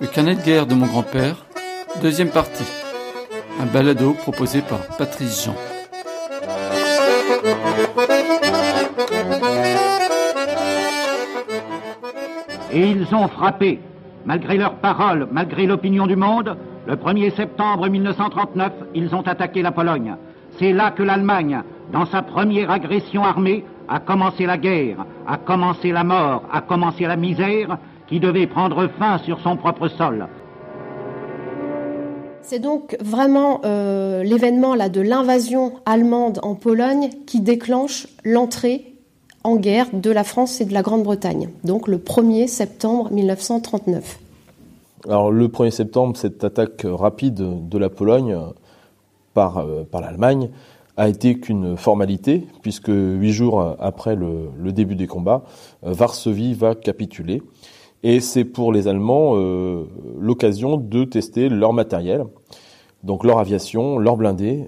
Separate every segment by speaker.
Speaker 1: Le carnet de guerre de mon grand-père, deuxième partie. Un balado proposé par Patrice Jean.
Speaker 2: Et ils ont frappé, malgré leurs paroles, malgré l'opinion du monde, le 1er septembre 1939, ils ont attaqué la Pologne. C'est là que l'Allemagne, dans sa première agression armée, a commencé la guerre, a commencé la mort, a commencé la misère qui devait prendre fin sur son propre sol.
Speaker 3: C'est donc vraiment euh, l'événement là de l'invasion allemande en Pologne qui déclenche l'entrée en guerre de la France et de la Grande-Bretagne, donc le 1er septembre 1939.
Speaker 4: Alors le 1er septembre, cette attaque rapide de la Pologne par, euh, par l'Allemagne a été qu'une formalité, puisque huit jours après le, début des combats, euh, Varsovie va capituler. Et c'est pour les Allemands euh, l'occasion de tester leur matériel, donc leur aviation, leur blindés,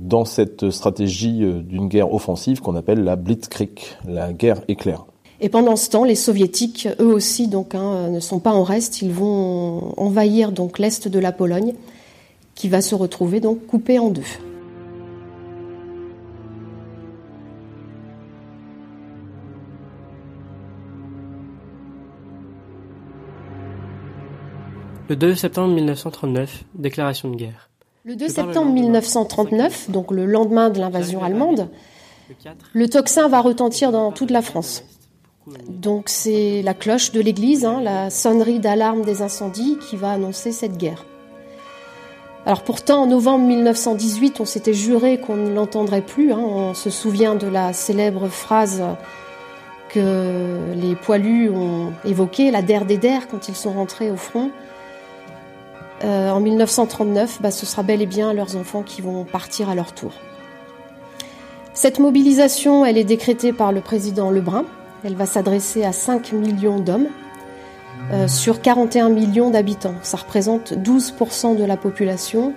Speaker 4: dans cette stratégie d'une guerre offensive qu'on appelle la Blitzkrieg, la guerre éclair.
Speaker 3: Et pendant ce temps, les soviétiques, eux aussi, donc, hein, ne sont pas en reste. Ils vont envahir donc l'est de la Pologne, qui va se retrouver donc coupé en deux.
Speaker 5: Le 2 septembre 1939, déclaration de guerre.
Speaker 3: Le 2 septembre 1939, donc le lendemain de l'invasion allemande, le tocsin va retentir dans toute la France. Donc c'est la cloche de l'église, hein, la sonnerie d'alarme des incendies qui va annoncer cette guerre. Alors pourtant, en novembre 1918, on s'était juré qu'on ne l'entendrait plus. Hein. On se souvient de la célèbre phrase que les poilus ont évoquée, la der des der, quand ils sont rentrés au front. Euh, en 1939, bah, ce sera bel et bien leurs enfants qui vont partir à leur tour. Cette mobilisation, elle est décrétée par le président Lebrun, elle va s'adresser à 5 millions d'hommes euh, sur 41 millions d'habitants. Ça représente 12% de la population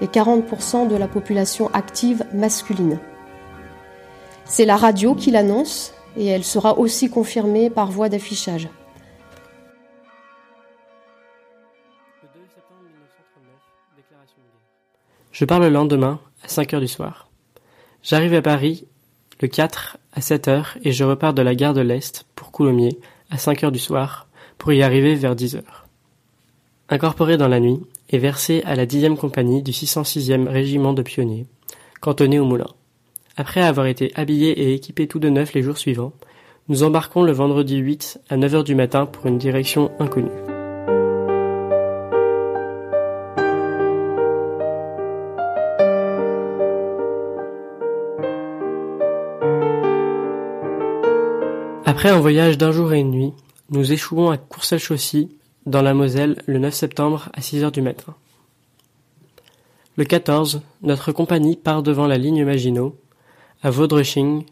Speaker 3: et 40% de la population active masculine. C'est la radio qui l'annonce et elle sera aussi confirmée par voie d'affichage.
Speaker 5: Je pars le lendemain à 5 heures du soir. J'arrive à Paris le 4 à 7 heures et je repars de la gare de l'Est pour Coulommiers à 5 heures du soir pour y arriver vers 10 heures. Incorporé dans la nuit et versé à la 10e compagnie du 606e régiment de pionniers, cantonné au moulin. Après avoir été habillés et équipés tout de neuf les jours suivants, nous embarquons le vendredi 8 à 9 heures du matin pour une direction inconnue. Après un voyage d'un jour et une nuit, nous échouons à Courcelles-Chaussy, dans la Moselle, le 9 septembre à 6 heures du matin. Le 14, notre compagnie part devant la ligne Maginot, à Vaudreching,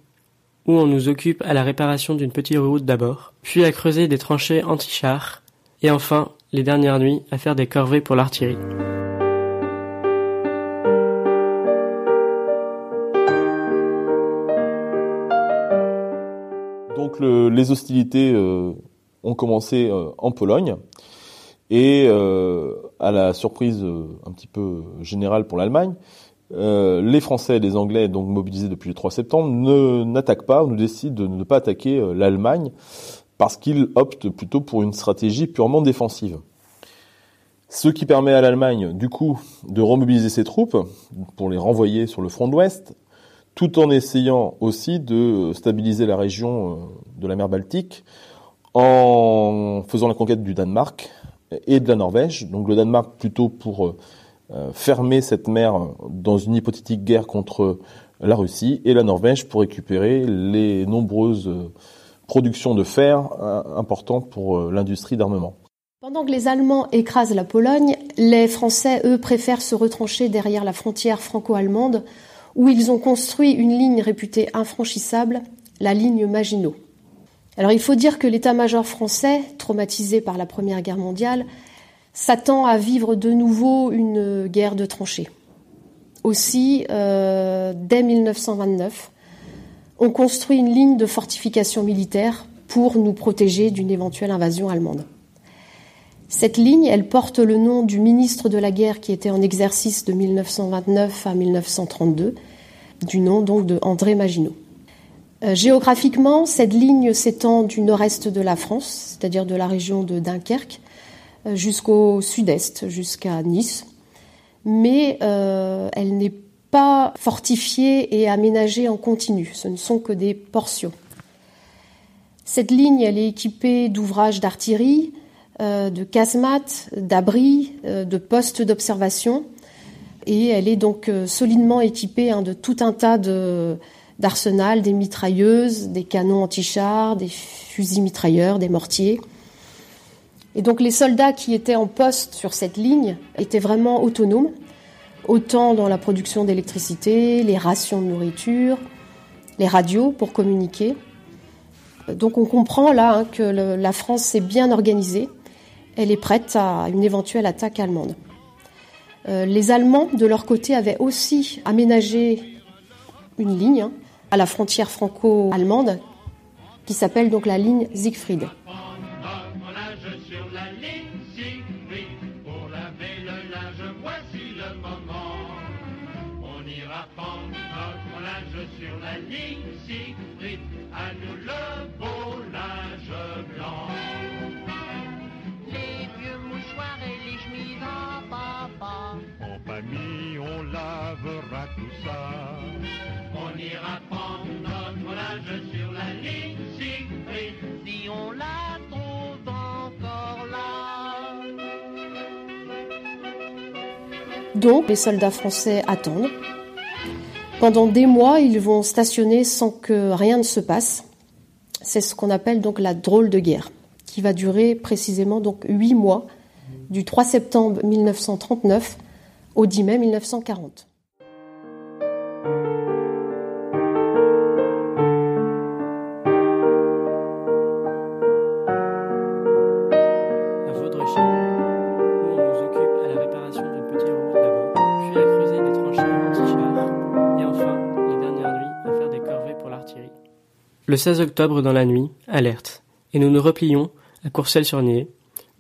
Speaker 5: où on nous occupe à la réparation d'une petite route d'abord, puis à creuser des tranchées anti-chars, et enfin, les dernières nuits, à faire des corvées pour l'artillerie.
Speaker 4: Les hostilités euh, ont commencé euh, en Pologne. Et euh, à la surprise un petit peu générale pour l'Allemagne, les Français et les Anglais, donc mobilisés depuis le 3 septembre, ne n'attaquent pas, ou décident de ne pas attaquer l'Allemagne parce qu'ils optent plutôt pour une stratégie purement défensive. Ce qui permet à l'Allemagne, du coup, de remobiliser ses troupes pour les renvoyer sur le front de l'Ouest, tout en essayant aussi de stabiliser la région euh, de la mer Baltique en faisant la conquête du Danemark et de la Norvège. Donc le Danemark plutôt pour euh, euh, fermer cette mer dans une hypothétique guerre contre la Russie et la Norvège pour récupérer les nombreuses productions de fer importantes pour l'industrie d'armement.
Speaker 3: Pendant que les Allemands écrasent la Pologne, les Français, eux, préfèrent se retrancher derrière la frontière franco-allemande où ils ont construit une ligne réputée infranchissable, la ligne Maginot. Alors il faut dire que l'état-major français, traumatisé par la Première Guerre mondiale, s'attend à vivre de nouveau une guerre de tranchées. Aussi, euh, dès 1929, ont construit une ligne de fortification militaire pour nous protéger d'une éventuelle invasion allemande. Cette ligne, porte le nom du ministre de la guerre qui était en exercice de 1929 à 1932, du nom donc de André Maginot. Euh, géographiquement, cette ligne s'étend du nord-est de la France, c'est-à-dire de la région de Dunkerque, euh, jusqu'au sud-est, jusqu'à Nice, mais euh, elle n'est pas fortifiée et aménagée en continu, ce ne sont que des portions. Cette ligne, elle est équipée d'ouvrages d'artillerie, de casemates, d'abris, de postes d'observation, et elle est donc solidement équipée hein, de tout un tas d'arsenal, des mitrailleuses, des canons anti-chars, des fusils mitrailleurs, des mortiers. Et donc les soldats qui étaient en poste sur cette ligne étaient vraiment autonomes, autant dans la production d'électricité, les rations de nourriture, les radios pour communiquer. Donc on comprend là hein, que la France s'est bien organisée, elle est prête à une éventuelle attaque allemande. Euh, les Allemands, de leur côté, avaient aussi aménagé une ligne hein, à la frontière franco-allemande, qui s'appelle donc la ligne Siegfried. Donc les soldats français attendent. Pendant des mois, ils vont stationner sans que rien ne se passe. C'est ce qu'on appelle donc la drôle de guerre, qui va durer précisément donc huit mois, du 3 septembre 1939 au 10 mai 1940.
Speaker 5: Le 16 octobre dans la nuit, alerte, et nous nous replions, à Courcelles-sur-Nier,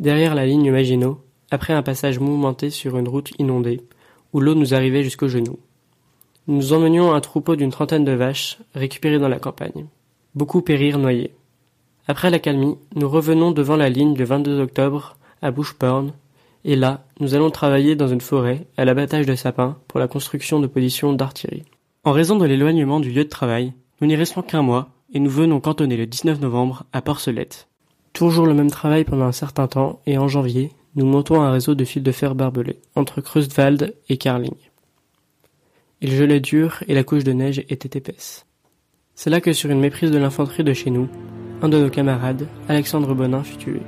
Speaker 5: derrière la ligne Maginot, après un passage mouvementé sur une route inondée, où l'eau nous arrivait jusqu'aux genoux. Nous emmenions un troupeau d'une trentaine de vaches, récupérées dans la campagne. Beaucoup périrent noyés. Après la calmie, nous revenons devant la ligne le 22 octobre, à Boucheporn, et là, nous allons travailler dans une forêt, à l'abattage de sapins, pour la construction de positions d'artillerie. En raison de l'éloignement du lieu de travail, nous n'y restons qu'un mois, et nous venons cantonner le 19 novembre à Porcelette. Toujours le même travail pendant un certain temps, et en janvier, nous montons un réseau de fils de fer barbelés, entre Kreuzwald et Carling. Il gelait dur et la couche de neige était épaisse. C'est là que sur une méprise de l'infanterie de chez nous, un de nos camarades, Alexandre Bonin, fut tué.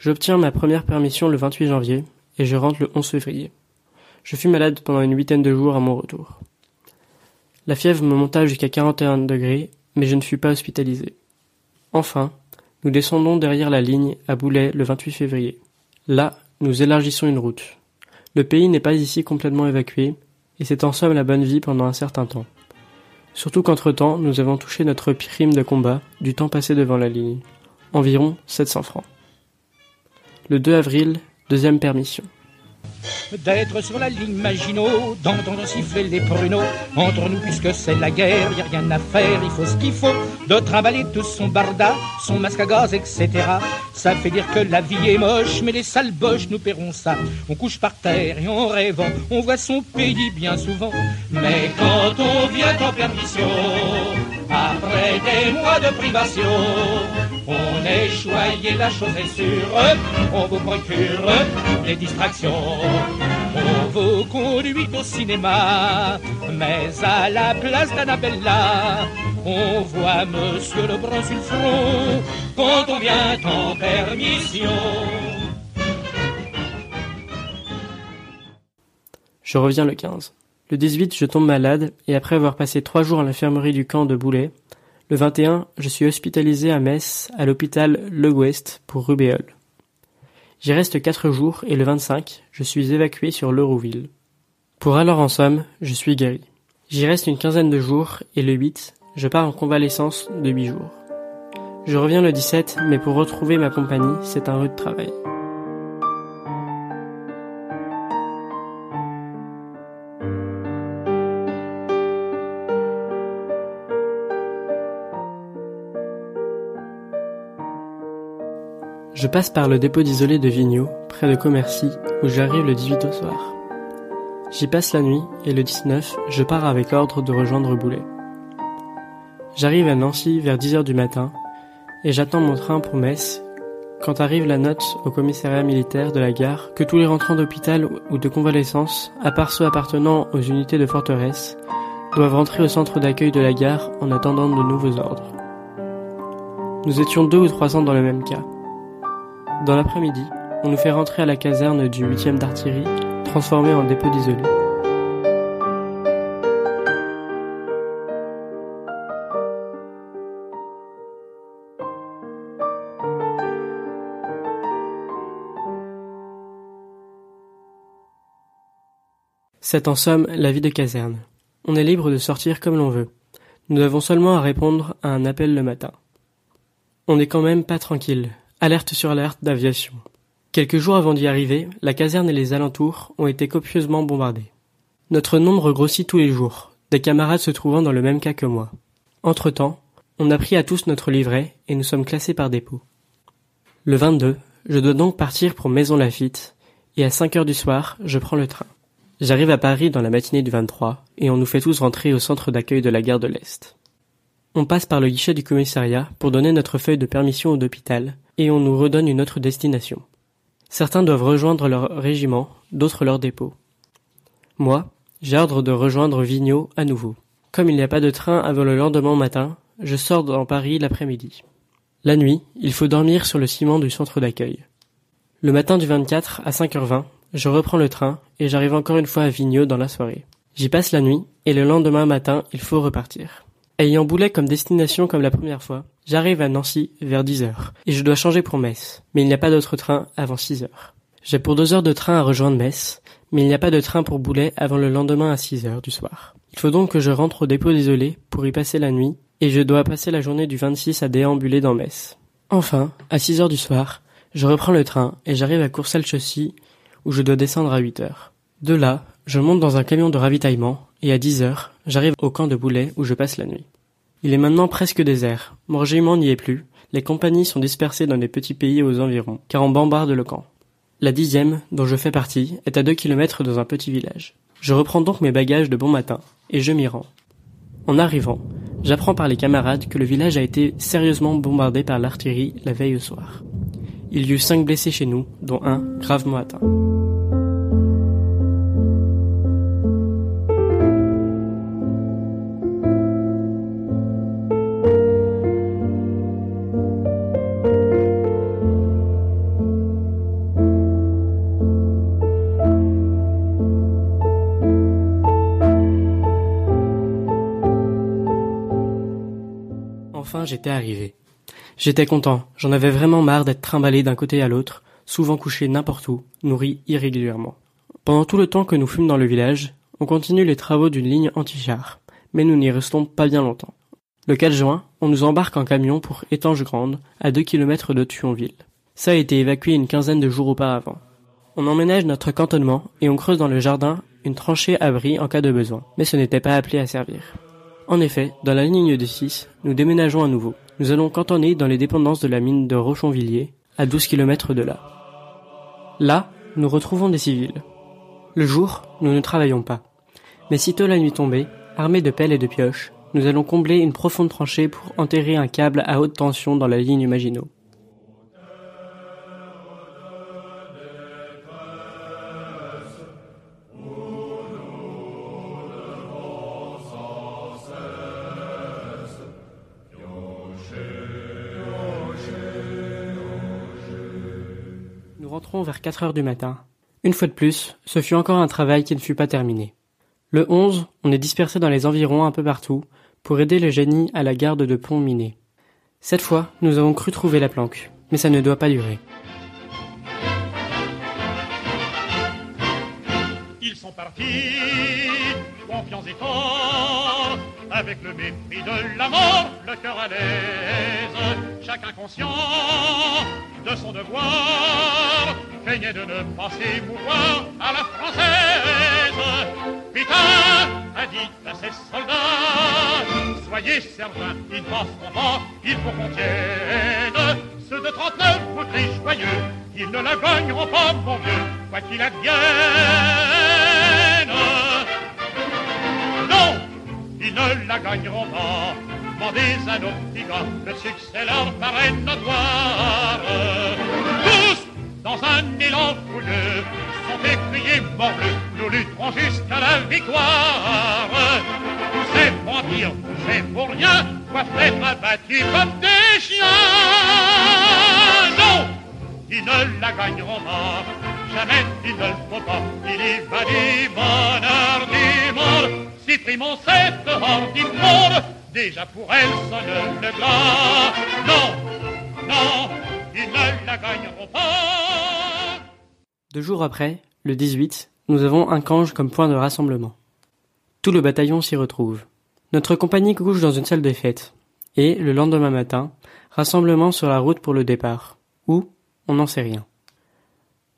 Speaker 5: J'obtiens ma première permission le 28 janvier et je rentre le 11 février. Je fus malade pendant une huitaine de jours à mon retour. La fièvre me monta jusqu'à 41 degrés, mais je ne fus pas hospitalisé. Enfin, nous descendons derrière la ligne à Boulet le 28 février. Là, nous élargissons une route. Le pays n'est pas ici complètement évacué, et c'est en somme la bonne vie pendant un certain temps. Surtout qu'entre-temps, nous avons touché notre prime de combat du temps passé devant la ligne. Environ 700 francs. Le 2 avril, deuxième permission
Speaker 6: d'être sur la ligne Maginot, d'entendre siffler les pruneaux. Entre nous, puisque c'est la guerre, y a rien à faire, il faut ce qu'il faut. De trimballer tout son barda, son masque à gaz, etc. Ça fait dire que la vie est moche, mais les sales boches nous paieront ça. On couche par terre et en rêvant, on voit son pays bien souvent. Mais quand on vient en permission, après des mois de privation, on est choyé, la chose est sûre, on vous procure des distractions. On vous conduit au cinéma, mais à la place d'Annabella, on voit Monsieur le quand on vient en permission.
Speaker 5: Je reviens le 15. Le 18, je tombe malade et après avoir passé trois jours à l'infirmerie du camp de Boulet, le 21, je suis hospitalisé à Metz à l'hôpital Le Ouest pour rubéole. J'y reste quatre jours et le 25, je suis évacué sur l'Eurouville. Pour alors en somme, je suis guéri. J'y reste une quinzaine de jours et le 8, je pars en convalescence de 8 jours. Je reviens le 17, mais pour retrouver ma compagnie, c'est un rude travail. Je passe par le dépôt d'isolé de Vigneault, près de Commercy, où j'arrive le 18 au soir. J'y passe la nuit et le 19, je pars avec ordre de rejoindre Boulet. J'arrive à Nancy vers 10h du matin et j'attends mon train pour Metz quand arrive la note au commissariat militaire de la gare que tous les rentrants d'hôpital ou de convalescence, à part ceux appartenant aux unités de forteresse, doivent rentrer au centre d'accueil de la gare en attendant de nouveaux ordres. Nous étions deux ou trois ans dans le même cas. Dans l'après-midi, on nous fait rentrer à la caserne du 8e d'artillerie, transformée en dépôt d'isolé. C'est en somme la vie de caserne. On est libre de sortir comme l'on veut. Nous avons seulement à répondre à un appel le matin. On n'est quand même pas tranquille. Alerte sur alerte d'aviation. Quelques jours avant d'y arriver, la caserne et les alentours ont été copieusement bombardés. Notre nombre grossit tous les jours, des camarades se trouvant dans le même cas que moi. Entre-temps, on a pris à tous notre livret et nous sommes classés par dépôt. Le 22, je dois donc partir pour Maison Lafitte et à 5 heures du soir, je prends le train. J'arrive à Paris dans la matinée du 23 et on nous fait tous rentrer au centre d'accueil de la gare de l'Est. On passe par le guichet du commissariat pour donner notre feuille de permission d'hôpital et on nous redonne une autre destination. Certains doivent rejoindre leur régiment, d'autres leur dépôt. Moi, j'ai ordre de rejoindre Vigneault à nouveau. Comme il n'y a pas de train avant le lendemain matin, je sors dans Paris l'après-midi. La nuit, il faut dormir sur le ciment du centre d'accueil. Le matin du 24 à 5h20, je reprends le train et j'arrive encore une fois à Vigneault dans la soirée. J'y passe la nuit et le lendemain matin, il faut repartir. Ayant Boulet comme destination comme la première fois, j'arrive à Nancy vers 10 heures et je dois changer pour Metz, mais il n'y a pas d'autre train avant 6 heures. J'ai pour deux heures de train à rejoindre Metz, mais il n'y a pas de train pour Boulet avant le lendemain à 6 heures du soir. Il faut donc que je rentre au dépôt désolé pour y passer la nuit et je dois passer la journée du 26 à déambuler dans Metz. Enfin, à 6 heures du soir, je reprends le train et j'arrive à Courcelles-Chaussy où je dois descendre à 8 heures. De là, je monte dans un camion de ravitaillement et à 10 heures, j'arrive au camp de Boulet où je passe la nuit. Il est maintenant presque désert. Mon régiment n'y est plus. Les compagnies sont dispersées dans des petits pays aux environs, car on bombarde le camp. La dixième, dont je fais partie, est à deux kilomètres dans un petit village. Je reprends donc mes bagages de bon matin, et je m'y rends. En arrivant, j'apprends par les camarades que le village a été sérieusement bombardé par l'artillerie la veille au soir. Il y eut cinq blessés chez nous, dont un gravement atteint. Enfin, j'étais arrivé. J'étais content, j'en avais vraiment marre d'être trimballé d'un côté à l'autre, souvent couché n'importe où, nourri irrégulièrement. Pendant tout le temps que nous fûmes dans le village, on continue les travaux d'une ligne anti-char, mais nous n'y restons pas bien longtemps. Le 4 juin, on nous embarque en camion pour Étange Grande, à 2 km de Thionville. Ça a été évacué une quinzaine de jours auparavant. On emménage notre cantonnement et on creuse dans le jardin une tranchée abri en cas de besoin, mais ce n'était pas appelé à servir. En effet, dans la ligne de 6, nous déménageons à nouveau. Nous allons cantonner dans les dépendances de la mine de Rochonvilliers, à 12 km de là. Là, nous retrouvons des civils. Le jour, nous ne travaillons pas. Mais sitôt la nuit tombée, armés de pelles et de pioches, nous allons combler une profonde tranchée pour enterrer un câble à haute tension dans la ligne Maginot. Vers 4 heures du matin. Une fois de plus, ce fut encore un travail qui ne fut pas terminé. Le 11, on est dispersé dans les environs un peu partout pour aider le génie à la garde de pont miné. Cette fois, nous avons cru trouver la planque, mais ça ne doit pas durer.
Speaker 7: Partis, confiants et forts, avec le mépris de la mort, le cœur à l'aise, chacun conscient de son devoir, craignait de ne pas s'émouvoir à la française. Putain a dit à ses soldats, soyez certains, ils passeront pas, il faut qu'on tienne. Ceux de 39 vous joyeux, ils ne la gagneront pas, mon vieux, quoi qu'il advienne. Non, ils ne la gagneront pas. Demandez à nos petits gars, le succès leur paraît notoire. Tous, dans un élan fougueux, sont écriés morbleu, nous lutterons jusqu'à la victoire. C'est mentir, c'est pour rien, doivent être abattus comme des chiens. Non, ils ne la gagneront pas, jamais il ne le faut pas. Il y va du bonheur du monde,
Speaker 5: Deux jours après, le 18, nous avons un cange comme point de rassemblement. Tout le bataillon s'y retrouve. Notre compagnie couche dans une salle des fêtes. Et, le lendemain matin, rassemblement sur la route pour le départ. Où? On n'en sait rien.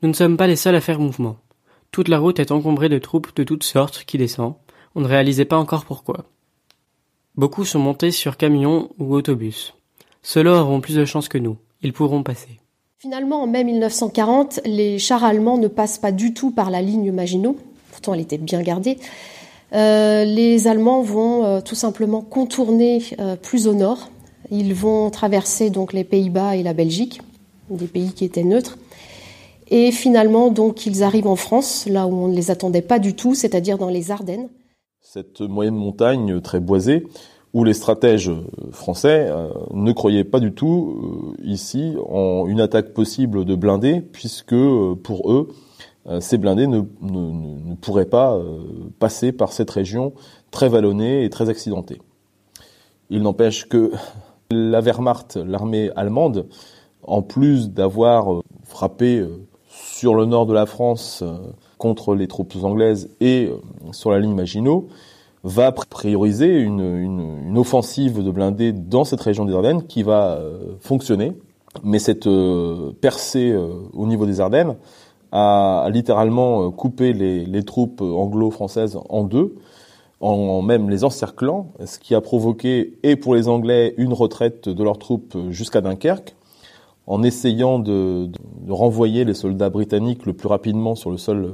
Speaker 5: Nous ne sommes pas les seuls à faire mouvement. Toute la route est encombrée de troupes de toutes sortes qui descendent. On ne réalisait pas encore pourquoi. Beaucoup sont montés sur camions ou autobus. Ceux-là auront plus de chance que nous. Ils pourront passer.
Speaker 3: Finalement, en mai 1940, les chars allemands ne passent pas du tout par la ligne Maginot. Pourtant, elle était bien gardée. Euh, les Allemands vont euh, tout simplement contourner euh, plus au nord. Ils vont traverser donc les Pays-Bas et la Belgique, des pays qui étaient neutres. Et finalement, donc, ils arrivent en France, là où on ne les attendait pas du tout, c'est-à-dire dans les Ardennes.
Speaker 4: Cette moyenne montagne très boisée, où les stratèges français euh, ne croyaient pas du tout euh, ici en une attaque possible de blindés, puisque euh, pour eux, euh, ces blindés ne, pourraient pas euh, passer par cette région très vallonnée et très accidentée. Il n'empêche que la Wehrmacht, l'armée allemande, en plus d'avoir euh, frappé euh, sur le nord de la France euh, contre les troupes anglaises et euh, sur la ligne Maginot, va pr- prioriser une, offensive de blindés dans cette région des Ardennes qui va euh, fonctionner. Mais cette euh, percée au niveau des Ardennes a, littéralement coupé les, les troupes anglo-françaises en deux, en, en même les encerclant, ce qui a provoqué, et pour les Anglais, une retraite de leurs troupes jusqu'à Dunkerque, en essayant de, renvoyer les soldats britanniques le plus rapidement sur le sol euh,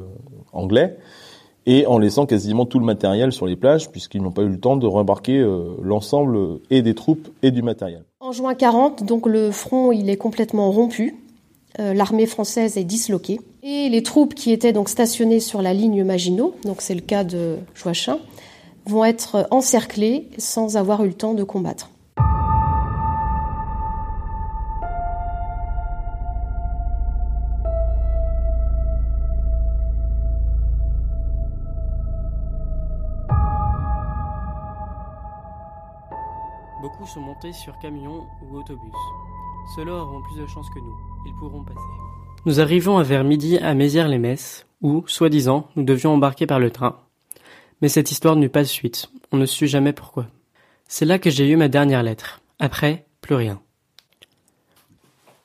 Speaker 4: anglais, et en laissant quasiment tout le matériel sur les plages, puisqu'ils n'ont pas eu le temps de rembarquer euh, l'ensemble des troupes et du matériel.
Speaker 3: En juin 40, donc le front est complètement rompu. Euh, L'armée française est disloquée et les troupes qui étaient donc stationnées sur la ligne Maginot, donc c'est le cas de Joachim, vont être encerclées sans avoir eu le temps de combattre.
Speaker 5: Sont montés sur camions ou autobus. Ceux-là auront plus de chance que nous. Ils pourront passer. Nous arrivons à vers midi à Mézières-les-Messes, où, soi-disant, nous devions embarquer par le train. Mais cette histoire n'eut pas de suite. On ne sut jamais pourquoi. C'est là que j'ai eu ma dernière lettre. Après, plus rien.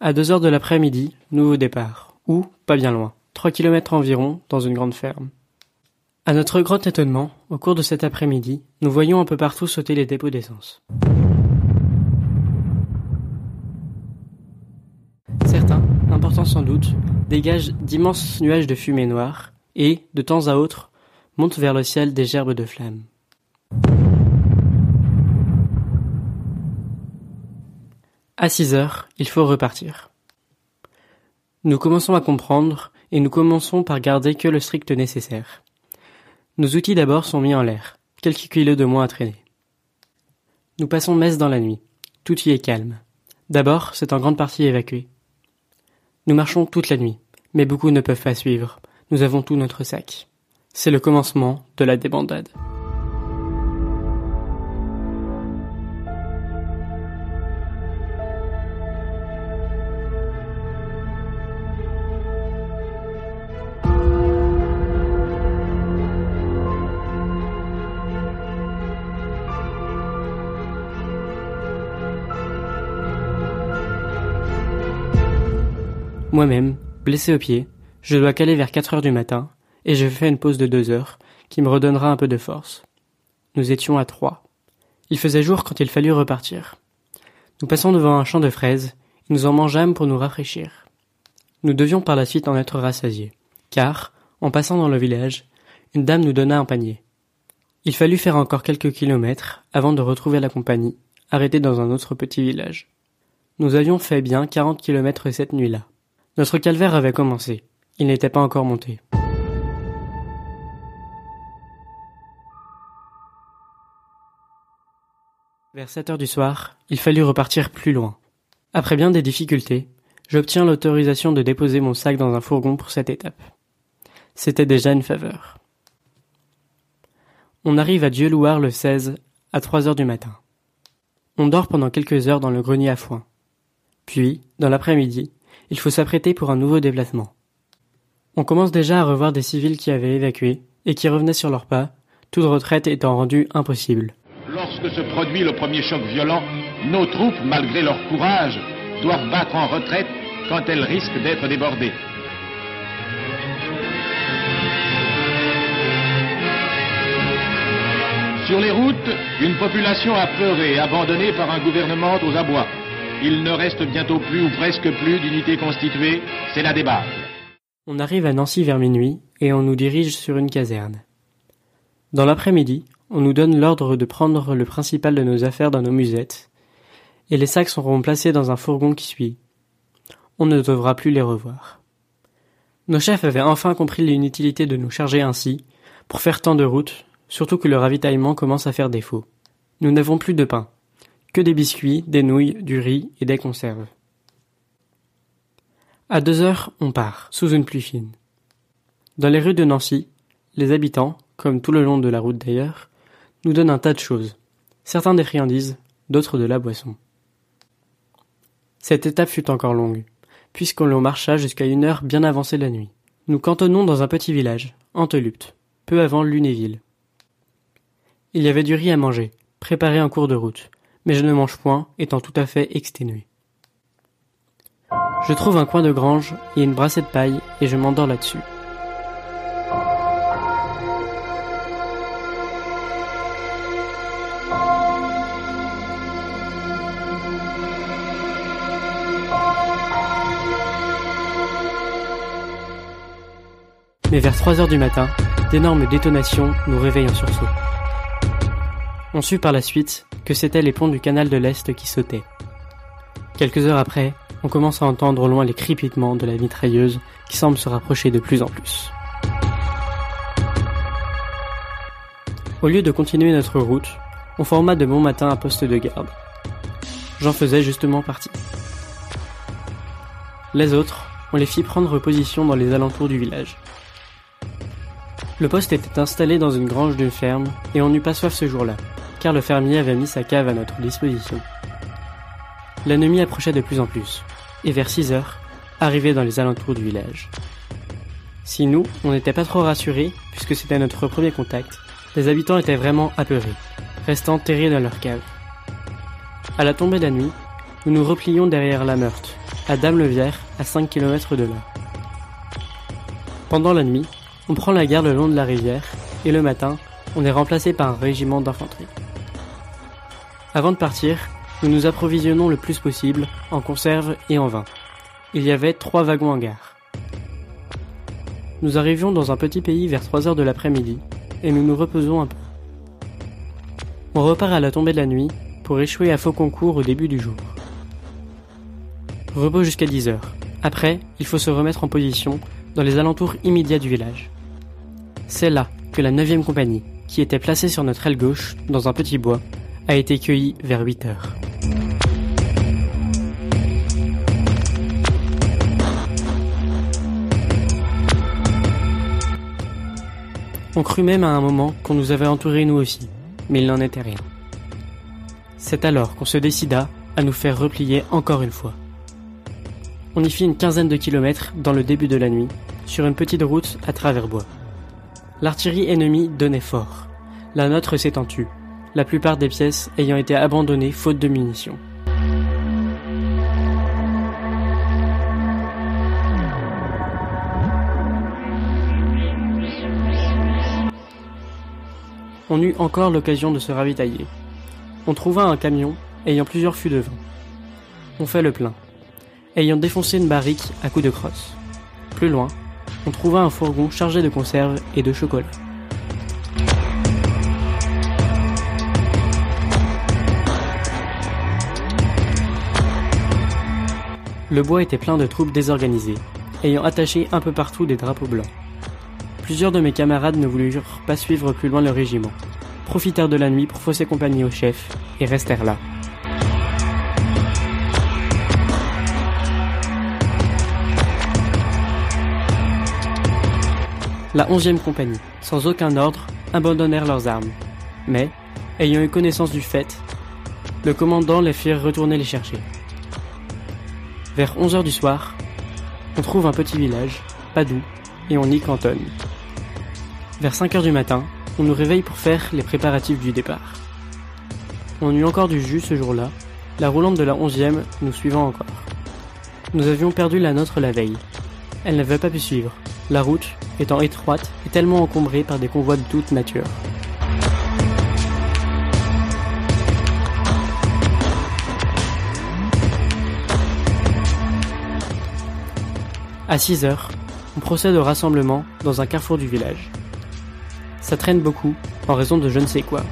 Speaker 5: À deux heures de l'après-midi, nouveau départ. Ou, pas bien loin. Trois kilomètres environ, dans une grande ferme. À notre grand étonnement, au cours de cet après-midi, nous voyons un peu partout sauter les dépôts d'essence. Certains, importants sans doute, dégagent d'immenses nuages de fumée noire et, de temps à autre, montent vers le ciel des gerbes de flammes. À six heures, il faut repartir. Nous commençons à comprendre et nous commençons par garder que le strict nécessaire. Nos outils d'abord sont mis en l'air, quelques kilos de moins à traîner. Nous passons messe dans la nuit. Tout y est calme. D'abord, c'est en grande partie évacué. Nous marchons toute la nuit, mais beaucoup ne peuvent pas suivre. Nous avons tout notre sac. C'est le commencement de la débandade. Moi-même, blessé au pied, je dois caler vers 4 heures du matin, et je fais une pause de 2 heures, qui me redonnera un peu de force. Nous étions à trois. Il faisait jour quand il fallut repartir. Nous passons devant un champ de fraises, et nous en mangeâmes pour nous rafraîchir. Nous devions par la suite en être rassasiés, car, en passant dans le village, une dame nous donna un panier. Il fallut faire encore quelques kilomètres avant de retrouver la compagnie, arrêtée dans un autre petit village. Nous avions fait bien quarante kilomètres cette nuit-là. Notre calvaire avait commencé. Il n'était pas encore monté. Vers sept heures du soir, il fallut repartir plus loin. Après bien des difficultés, j'obtiens l'autorisation de déposer mon sac dans un fourgon pour cette étape. C'était déjà une faveur. On arrive à Dieu-Louard le 16 à 3 heures du matin. On dort pendant quelques heures dans le grenier à foin. Puis, dans l'après-midi, il faut s'apprêter pour un nouveau déplacement. On commence déjà à revoir des civils qui avaient évacué et qui revenaient sur leurs pas, toute retraite étant rendue impossible.
Speaker 2: Lorsque se produit le premier choc violent, nos troupes, malgré leur courage, doivent battre en retraite quand elles risquent d'être débordées. Sur les routes, une population apeurée, abandonnée par un gouvernement aux abois. Il ne reste bientôt plus ou presque plus d'unités constituées, c'est la débâcle.
Speaker 5: On arrive à Nancy vers minuit et on nous dirige sur une caserne. Dans l'après-midi, on nous donne l'ordre de prendre le principal de nos affaires dans nos musettes, et les sacs seront placés dans un fourgon qui suit. On ne devra plus les revoir. Nos chefs avaient enfin compris l'inutilité de nous charger ainsi, pour faire tant de route, surtout que le ravitaillement commence à faire défaut. Nous n'avons plus de pain, que des biscuits, des nouilles, du riz et des conserves. À deux heures, on part, sous une pluie fine. Dans les rues de Nancy, les habitants, comme tout le long de la route d'ailleurs, nous donnent un tas de choses. Certains des friandises, d'autres de la boisson. Cette étape fut encore longue, puisqu'on l'on marcha jusqu'à une heure bien avancée la nuit. Nous cantonnons dans un petit village, Antelupte, peu avant Lunéville. Il y avait du riz à manger, préparé en cours de route, mais je ne mange point, étant tout à fait exténué. Je trouve un coin de grange et une brassée de paille et je m'endors là-dessus. Mais vers 3 heures du matin, d'énormes détonations nous réveillent en sursaut. On sut par la suite que c'étaient les ponts du canal de l'Est qui sautaient. Quelques heures après, on commence à entendre au loin les crépitements de la mitrailleuse qui semble se rapprocher de plus en plus. Au lieu de continuer notre route, on forma de bon matin un poste de garde. J'en faisais justement partie. Les autres, on les fit prendre position dans les alentours du village. Le poste était installé dans une grange d'une ferme et on n'eut pas soif ce jour-là car le fermier avait mis sa cave à notre disposition. L'ennemi approchait de plus en plus, et vers 6 heures, arrivait dans les alentours du village. Si nous, on n'était pas trop rassurés, puisque c'était notre premier contact, les habitants étaient vraiment apeurés, restant terrés dans leur cave. À la tombée de la nuit, nous nous replions derrière la Meurthe, à Dame-le-Vière, à 5 km de là. Pendant la nuit, on prend la gare le long de la rivière, et le matin, on est remplacé par un régiment d'infanterie. Avant de partir, nous nous approvisionnons le plus possible en conserve et en vin. Il y avait trois wagons en gare. Nous arrivions dans un petit pays vers 3 heures de l'après-midi et nous nous reposons un peu. On repart à la tombée de la nuit pour échouer à Fauconcourt au début du jour. Repos jusqu'à 10 heures. Après, il faut se remettre en position dans les alentours immédiats du village. C'est là que la 9e compagnie, qui était placée sur notre aile gauche, dans un petit bois, a été cueilli vers 8 heures. On crut même à un moment qu'on nous avait entourés nous aussi, mais il n'en était rien. C'est alors qu'on se décida à nous faire replier encore une fois. On y fit une quinzaine de kilomètres dans le début de la nuit, sur une petite route à travers bois. L'artillerie ennemie donnait fort. La nôtre s'étant la plupart des pièces ayant été abandonnées faute de munitions. On eut encore l'occasion de se ravitailler. On trouva un camion ayant plusieurs fûts de vin. On fait le plein, ayant défoncé une barrique à coups de crosse. Plus loin, on trouva un fourgon chargé de conserves et de chocolat. Le bois était plein de troupes désorganisées, ayant attaché un peu partout des drapeaux blancs. Plusieurs de mes camarades ne voulurent pas suivre plus loin le régiment, profitèrent de la nuit pour fausser compagnie au chef et restèrent là. La onzième compagnie, sans aucun ordre, abandonnèrent leurs armes. Mais, ayant eu connaissance du fait, le commandant les fit retourner les chercher. Vers 11 heures du soir, on trouve un petit village, Padoue, et on y cantonne. Vers 5 heures du matin, on nous réveille pour faire les préparatifs du départ. On eut encore du jus ce jour-là, la roulante de la 11e nous suivant encore. Nous avions perdu la nôtre la veille. Elle n'avait pas pu suivre, la route étant étroite et tellement encombrée par des convois de toute nature. À 6 heures, on procède au rassemblement dans un carrefour du village. Ça traîne beaucoup en raison de je ne sais quoi.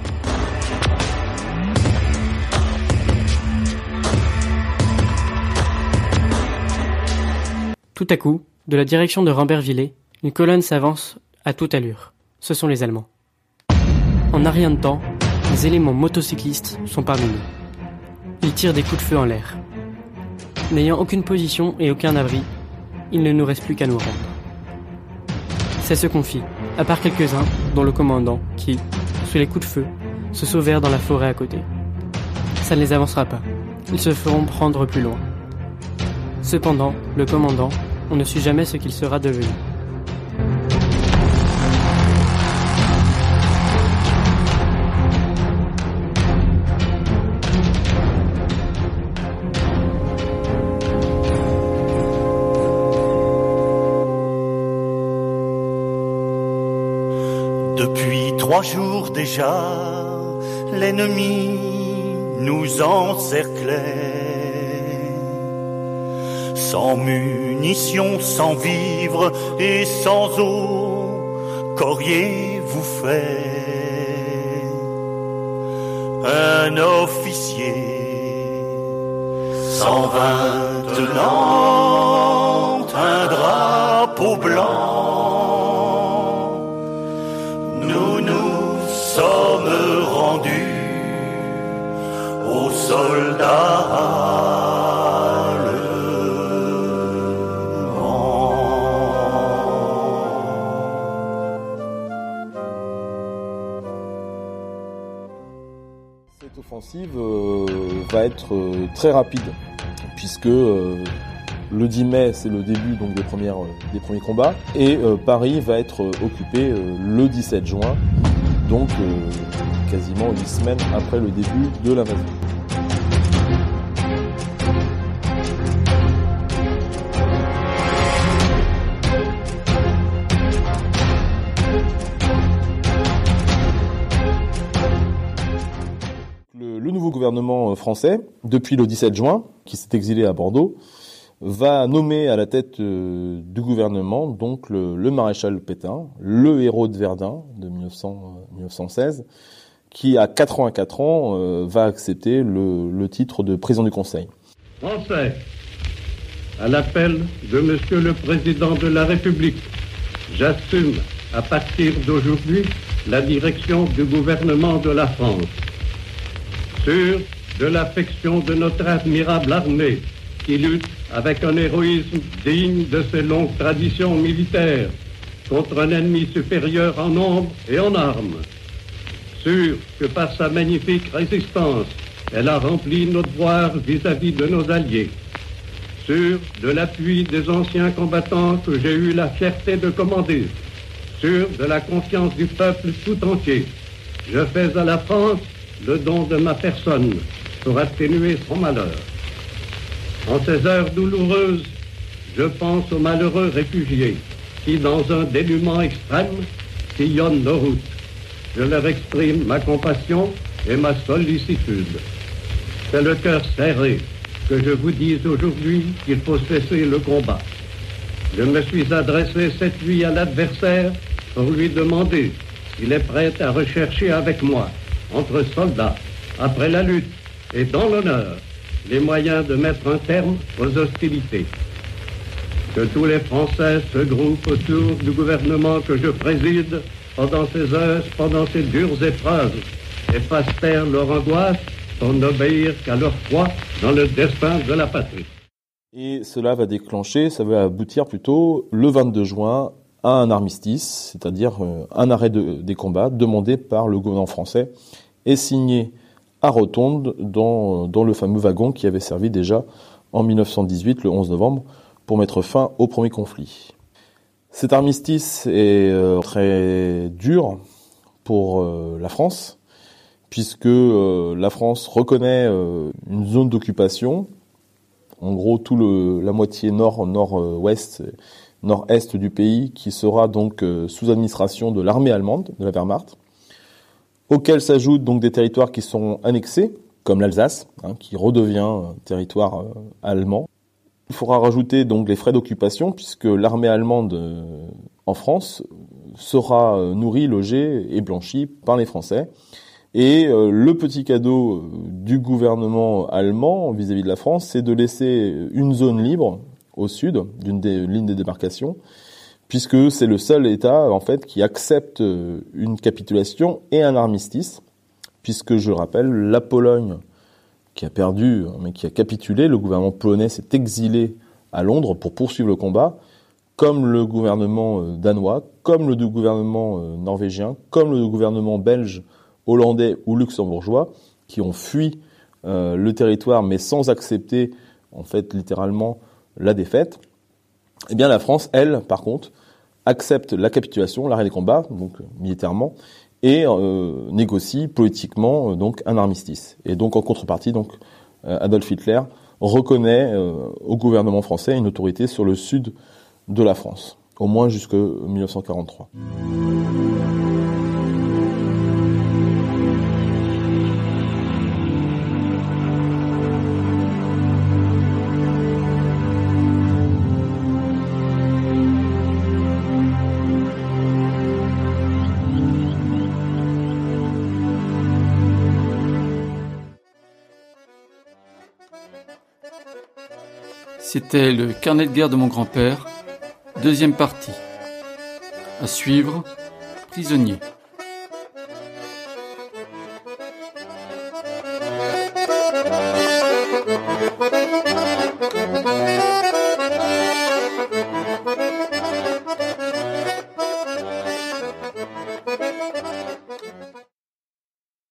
Speaker 5: Tout à coup, de la direction de Rambervillers, une colonne s'avance à toute allure. Ce sont les Allemands. En un rien de temps, les éléments motocyclistes sont parmi nous. Ils tirent des coups de feu en l'air. N'ayant aucune position et aucun abri, il ne nous reste plus qu'à nous rendre. C'est ce qu'on fit, à part quelques-uns, dont le commandant, qui, sous les coups de feu, se sauvèrent dans la forêt à côté. Ça ne les avancera pas. Ils se feront prendre plus loin. Cependant, le commandant, on ne sut jamais ce qu'il sera devenu.
Speaker 8: Trois jours déjà, l'ennemi nous encerclait. Sans munitions, sans vivres et sans eau, qu'auriez-vous fait? Un officier sans vingt
Speaker 4: Cette offensive euh, va être euh, très rapide, puisque euh, le 10 mai, c'est le début donc des, premières, des premiers combats, et Paris va être occupé le 17 juin, donc euh, quasiment huit semaines après le début de l'invasion. Le, le nouveau gouvernement euh, français, depuis le 17 juin, qui s'est exilé à Bordeaux, va nommer à la tête euh, du gouvernement donc le, maréchal Pétain, le héros de Verdun de 1900, euh, 1916, qui à 84 ans euh, va accepter le, le titre de président du Conseil.
Speaker 9: Français, à l'appel de Monsieur le Président de la République, j'assume à partir d'aujourd'hui la direction du gouvernement de la France. Sûr de l'affection de notre admirable armée qui lutte avec un héroïsme digne de ses longues traditions militaires contre un ennemi supérieur en nombre et en armes. Sûr que par sa magnifique résistance, elle a rempli notre devoir vis-à-vis de nos alliés. Sûr de l'appui des anciens combattants que j'ai eu la fierté de commander. Sûr de la confiance du peuple tout entier. Je fais à la France le don de ma personne pour atténuer son malheur. En ces heures douloureuses, je pense aux malheureux réfugiés qui, dans un dénuement extrême, sillonnent nos routes. je leur exprime ma compassion et ma sollicitude. C'est le cœur serré que je vous dise aujourd'hui qu'il faut cesser le combat. Je me suis adressé cette nuit à l'adversaire pour lui demander s'il est prêt à rechercher avec moi, entre soldats, après la lutte et dans l'honneur, les moyens de mettre un terme aux hostilités. Que tous les Français se groupent autour du gouvernement que je préside pendant ces heures, pendant ces dures épreuves, et fassent taire leur angoisse pour n'obéir qu'à leur foi dans le destin de la patrie.
Speaker 4: Et cela va déclencher, ça va aboutir plutôt le 22 juin à un armistice, c'est-à-dire euh, un arrêt des combats demandé par le gouvernement français et signé à Rotonde dans, le fameux wagon qui avait servi déjà en 1918, le 11 novembre, pour mettre fin au premier conflit. Cet armistice est euh, très dur pour euh, la France, puisque euh, la France reconnaît une zone d'occupation, en gros tout le, la moitié nord, nord-ouest, nord-est du pays, qui sera donc sous administration de l'armée allemande, de la Wehrmacht, auquel s'ajoutent donc des territoires qui sont annexés, comme l'Alsace, hein, qui redevient territoire allemand. Il faudra rajouter donc les frais d'occupation puisque l'armée allemande euh, en France sera euh, nourrie, logée et blanchie par les Français. Et euh, le petit cadeau du gouvernement allemand vis-à-vis de la France, c'est de laisser une zone libre au sud d'une des lignes de démarcation, puisque c'est le seul État en fait qui accepte une capitulation et un armistice, puisque je rappelle la Pologne qui a perdu, mais qui a capitulé. Le gouvernement polonais s'est exilé à Londres pour poursuivre le combat, comme le gouvernement euh, danois, comme le gouvernement euh, norvégien, comme le gouvernement belge, hollandais ou luxembourgeois, qui ont fui euh, le territoire, mais sans accepter, en fait, littéralement, la défaite. Eh bien, la France, elle, par contre, accepte la capitulation, l'arrêt des combats, donc militairement, et euh, négocie politiquement euh, donc un armistice. Et donc en contrepartie, euh, Adolf Hitler reconnaît au gouvernement français une autorité sur le sud de la France, au moins jusque 1943.
Speaker 1: C'était le carnet de guerre de mon grand-père, deuxième partie. À suivre, prisonnier.